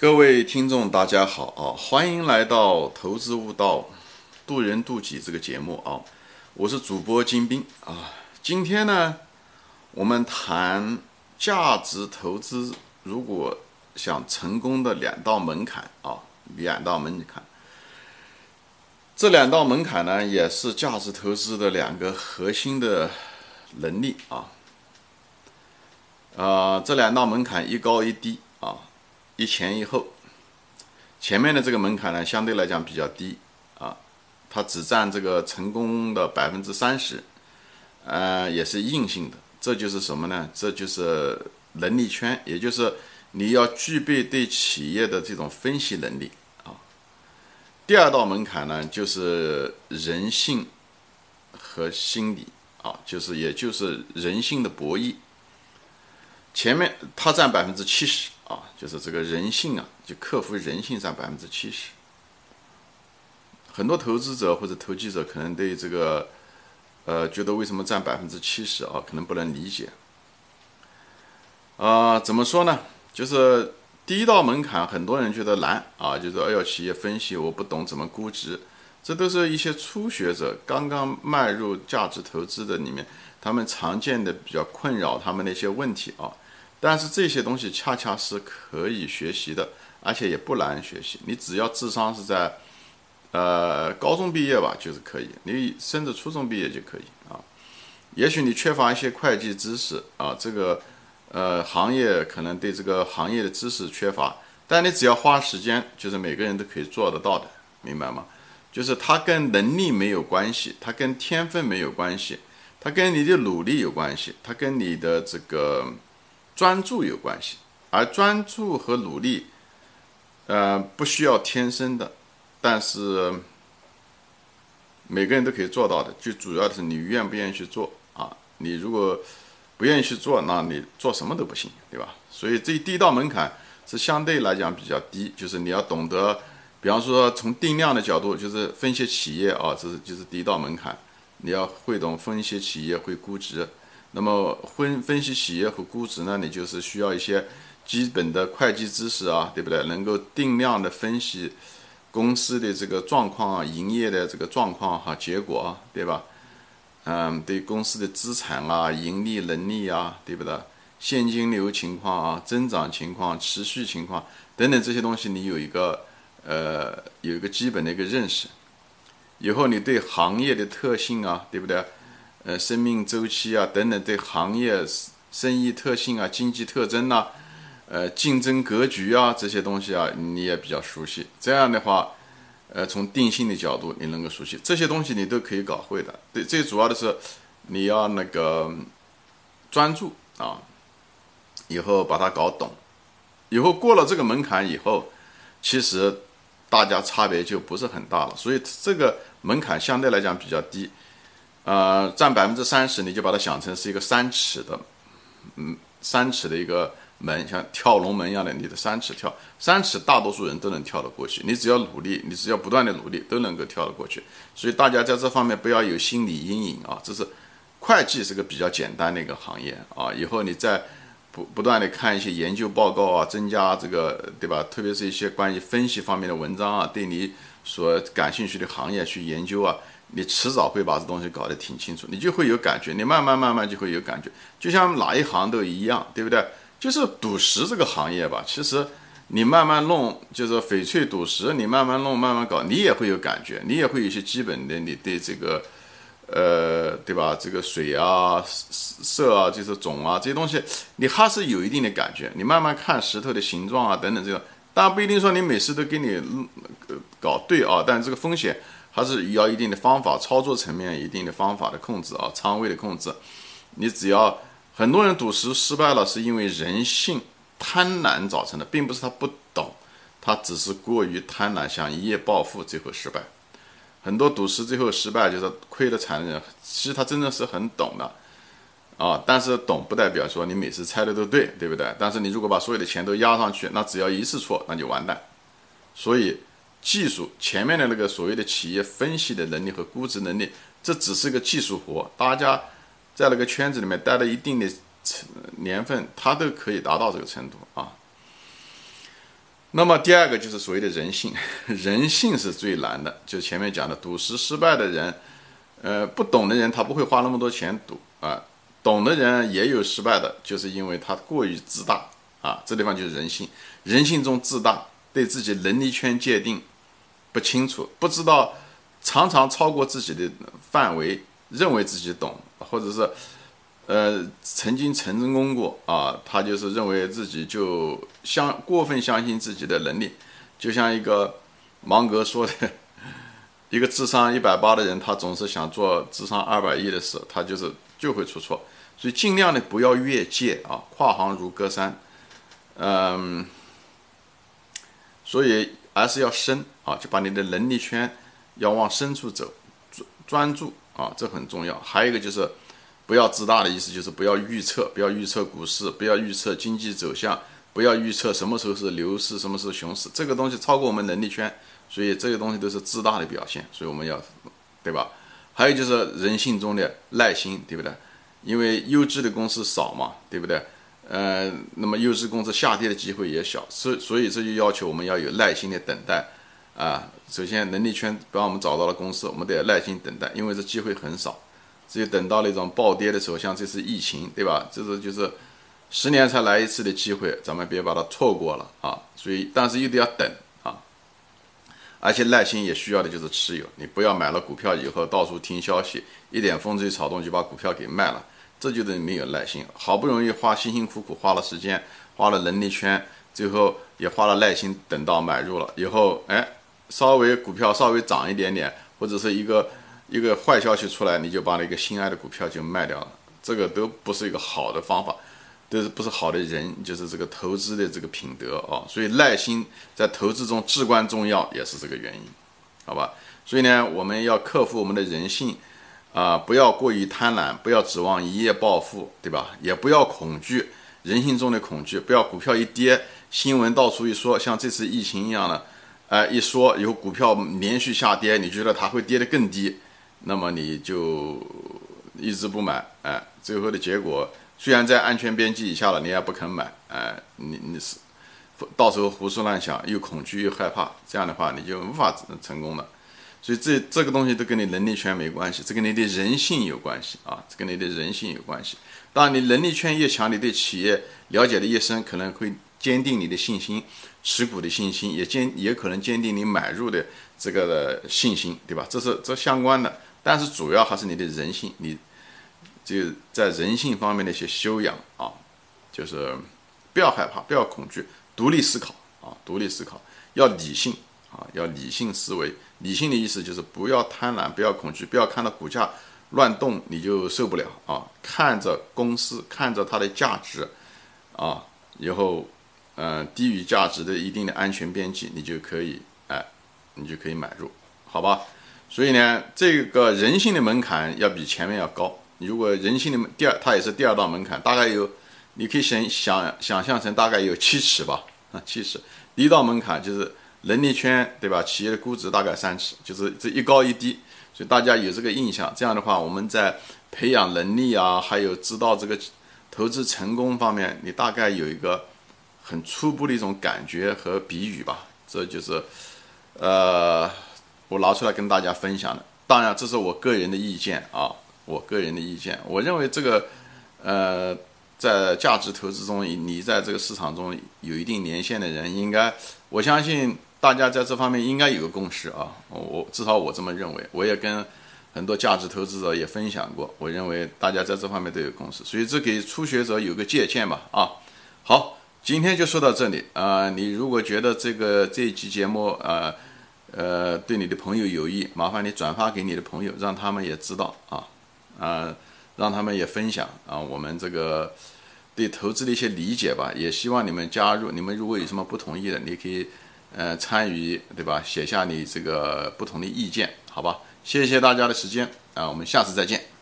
各位听众，大家好啊！欢迎来到《投资悟道，渡人渡己》这个节目啊！我是主播金兵啊。今天呢，我们谈价值投资，如果想成功的两道门槛啊，两道门槛。这两道门槛呢，也是价值投资的两个核心的能力啊。啊，这两道门槛一高一低啊。一前一后，前面的这个门槛呢，相对来讲比较低啊，它只占这个成功的百分之三十，呃，也是硬性的。这就是什么呢？这就是能力圈，也就是你要具备对企业的这种分析能力啊。第二道门槛呢，就是人性和心理啊，就是也就是人性的博弈。前面它占百分之七十。啊，就是这个人性啊，就克服人性占百分之七十。很多投资者或者投机者可能对这个，呃，觉得为什么占百分之七十啊，可能不能理解。啊，怎么说呢？就是第一道门槛，很多人觉得难啊，就是哎呦，企业分析我不懂怎么估值，这都是一些初学者刚刚迈入价值投资的里面，他们常见的比较困扰他们的一些问题啊。但是这些东西恰恰是可以学习的，而且也不难学习。你只要智商是在，呃，高中毕业吧，就是可以。你甚至初中毕业就可以啊。也许你缺乏一些会计知识啊，这个呃行业可能对这个行业的知识缺乏，但你只要花时间，就是每个人都可以做得到的，明白吗？就是它跟能力没有关系，它跟天分没有关系，它跟你的努力有关系，它跟你的这个。专注有关系，而专注和努力，呃，不需要天生的，但是每个人都可以做到的。最主要的是你愿不愿意去做啊？你如果不愿意去做，那你做什么都不行，对吧？所以这第一道门槛是相对来讲比较低，就是你要懂得，比方说从定量的角度，就是分析企业啊，这是就是第一道门槛，你要会懂分析企业，会估值。那么分分析企业和估值呢？你就是需要一些基本的会计知识啊，对不对？能够定量的分析公司的这个状况啊，营业的这个状况哈，结果啊，对吧？嗯，对公司的资产啊、盈利能力啊，对不对？现金流情况啊、增长情况、持续情况等等这些东西，你有一个呃有一个基本的一个认识，以后你对行业的特性啊，对不对？呃，生命周期啊，等等，对行业生意特性啊、经济特征呐，呃，竞争格局啊这些东西啊，你也比较熟悉。这样的话，呃，从定性的角度，你能够熟悉这些东西，你都可以搞会的。对，最主要的是你要那个专注啊，以后把它搞懂，以后过了这个门槛以后，其实大家差别就不是很大了。所以这个门槛相对来讲比较低。呃，占百分之三十，你就把它想成是一个三尺的，嗯，三尺的一个门，像跳龙门一样的，你的三尺跳，三尺大多数人都能跳得过去，你只要努力，你只要不断的努力，都能够跳得过去。所以大家在这方面不要有心理阴影啊，这是会计是个比较简单的一个行业啊，以后你再不不断的看一些研究报告啊，增加这个对吧？特别是一些关于分析方面的文章啊，对你所感兴趣的行业去研究啊。你迟早会把这东西搞得挺清楚，你就会有感觉，你慢慢慢慢就会有感觉，就像哪一行都一样，对不对？就是赌石这个行业吧，其实你慢慢弄，就是翡翠赌石，你慢慢弄，慢慢搞，你也会有感觉，你也会有一些基本的，你对这个，呃，对吧？这个水啊、色啊、就是种啊这些东西，你还是有一定的感觉。你慢慢看石头的形状啊等等这个，当然不一定说你每次都给你搞对啊，但这个风险。它是要一定的方法，操作层面一定的方法的控制啊，仓位的控制。你只要很多人赌石失败了，是因为人性贪婪造成的，并不是他不懂，他只是过于贪婪，想一夜暴富，最后失败。很多赌石最后失败，就是亏的惨的人，其实他真的是很懂的啊。但是懂不代表说你每次猜的都对，对不对？但是你如果把所有的钱都压上去，那只要一次错，那就完蛋。所以。技术前面的那个所谓的企业分析的能力和估值能力，这只是个技术活。大家在那个圈子里面待了一定的年份，他都可以达到这个程度啊。那么第二个就是所谓的人性，人性是最难的，就前面讲的赌石失败的人，呃，不懂的人他不会花那么多钱赌啊，懂的人也有失败的，就是因为他过于自大啊，这地方就是人性，人性中自大，对自己能力圈界定不清楚，不知道常常超过自己的范围，认为自己懂，或者是。呃，曾经成功过啊，他就是认为自己就相过分相信自己的能力，就像一个芒格说的，一个智商一百八的人，他总是想做智商二百一的事，他就是就会出错，所以尽量的不要越界啊，跨行如隔山，嗯，所以还是要深啊，就把你的能力圈要往深处走，专专注啊，这很重要。还有一个就是。不要自大的意思就是不要预测，不要预测股市，不要预测经济走向，不要预测什么时候是牛市，什么时候熊市，这个东西超过我们能力圈，所以这个东西都是自大的表现，所以我们要，对吧？还有就是人性中的耐心，对不对？因为优质的公司少嘛，对不对？呃，那么优质公司下跌的机会也小，所所以这就要求我们要有耐心的等待啊。首先能力圈帮我们找到了公司，我们得耐心等待，因为这机会很少。只有等到那种暴跌的时候，像这次疫情，对吧？这是就是十年才来一次的机会，咱们别把它错过了啊！所以，但是又得要等啊，而且耐心也需要的就是持有，你不要买了股票以后到处听消息，一点风吹草动就把股票给卖了，这就等于没有耐心。好不容易花辛辛苦苦花了时间，花了能力圈，最后也花了耐心等到买入了以后，哎，稍微股票稍微涨一点点，或者是一个。一个坏消息出来，你就把那个心爱的股票就卖掉了，这个都不是一个好的方法，都是不是好的人，就是这个投资的这个品德啊。所以耐心在投资中至关重要，也是这个原因，好吧？所以呢，我们要克服我们的人性啊，不要过于贪婪，不要指望一夜暴富，对吧？也不要恐惧人性中的恐惧，不要股票一跌，新闻到处一说，像这次疫情一样的，哎，一说有股票连续下跌，你觉得它会跌得更低？那么你就一直不买，哎，最后的结果虽然在安全边际以下了，你也不肯买，哎，你你是到时候胡思乱想，又恐惧又害怕，这样的话你就无法成功了。所以这这个东西都跟你能力圈没关系，这跟你的人性有关系啊，这跟你的人性有关系。当然，你能力圈越强，你对企业了解的越深，可能会坚定你的信心，持股的信心，也坚也可能坚定你买入的这个的信心，对吧？这是这相关的。但是主要还是你的人性，你就在人性方面的一些修养啊，就是不要害怕，不要恐惧，独立思考啊，独立思考，要理性啊，要理性思维。理性的意思就是不要贪婪，不要恐惧，不要看到股价乱动你就受不了啊。看着公司，看着它的价值啊，以后嗯低于价值的一定的安全边际，你就可以哎，你就可以买入，好吧？所以呢，这个人性的门槛要比前面要高。如果人性的第二，它也是第二道门槛，大概有，你可以想想想象成大概有七尺吧，啊，七尺。第一道门槛就是能力圈，对吧？企业的估值大概三尺，就是这一高一低。所以大家有这个印象，这样的话，我们在培养能力啊，还有知道这个投资成功方面，你大概有一个很初步的一种感觉和比喻吧。这就是，呃。我拿出来跟大家分享的，当然这是我个人的意见啊，我个人的意见。我认为这个，呃，在价值投资中，你在这个市场中有一定年限的人，应该，我相信大家在这方面应该有个共识啊。我至少我这么认为，我也跟很多价值投资者也分享过，我认为大家在这方面都有共识，所以这给初学者有个借鉴吧啊。好，今天就说到这里啊。你如果觉得这个这一期节目啊。呃，对你的朋友有益，麻烦你转发给你的朋友，让他们也知道啊，啊，让他们也分享啊，我们这个对投资的一些理解吧。也希望你们加入，你们如果有什么不同意的，你可以呃参与，对吧？写下你这个不同的意见，好吧？谢谢大家的时间啊，我们下次再见。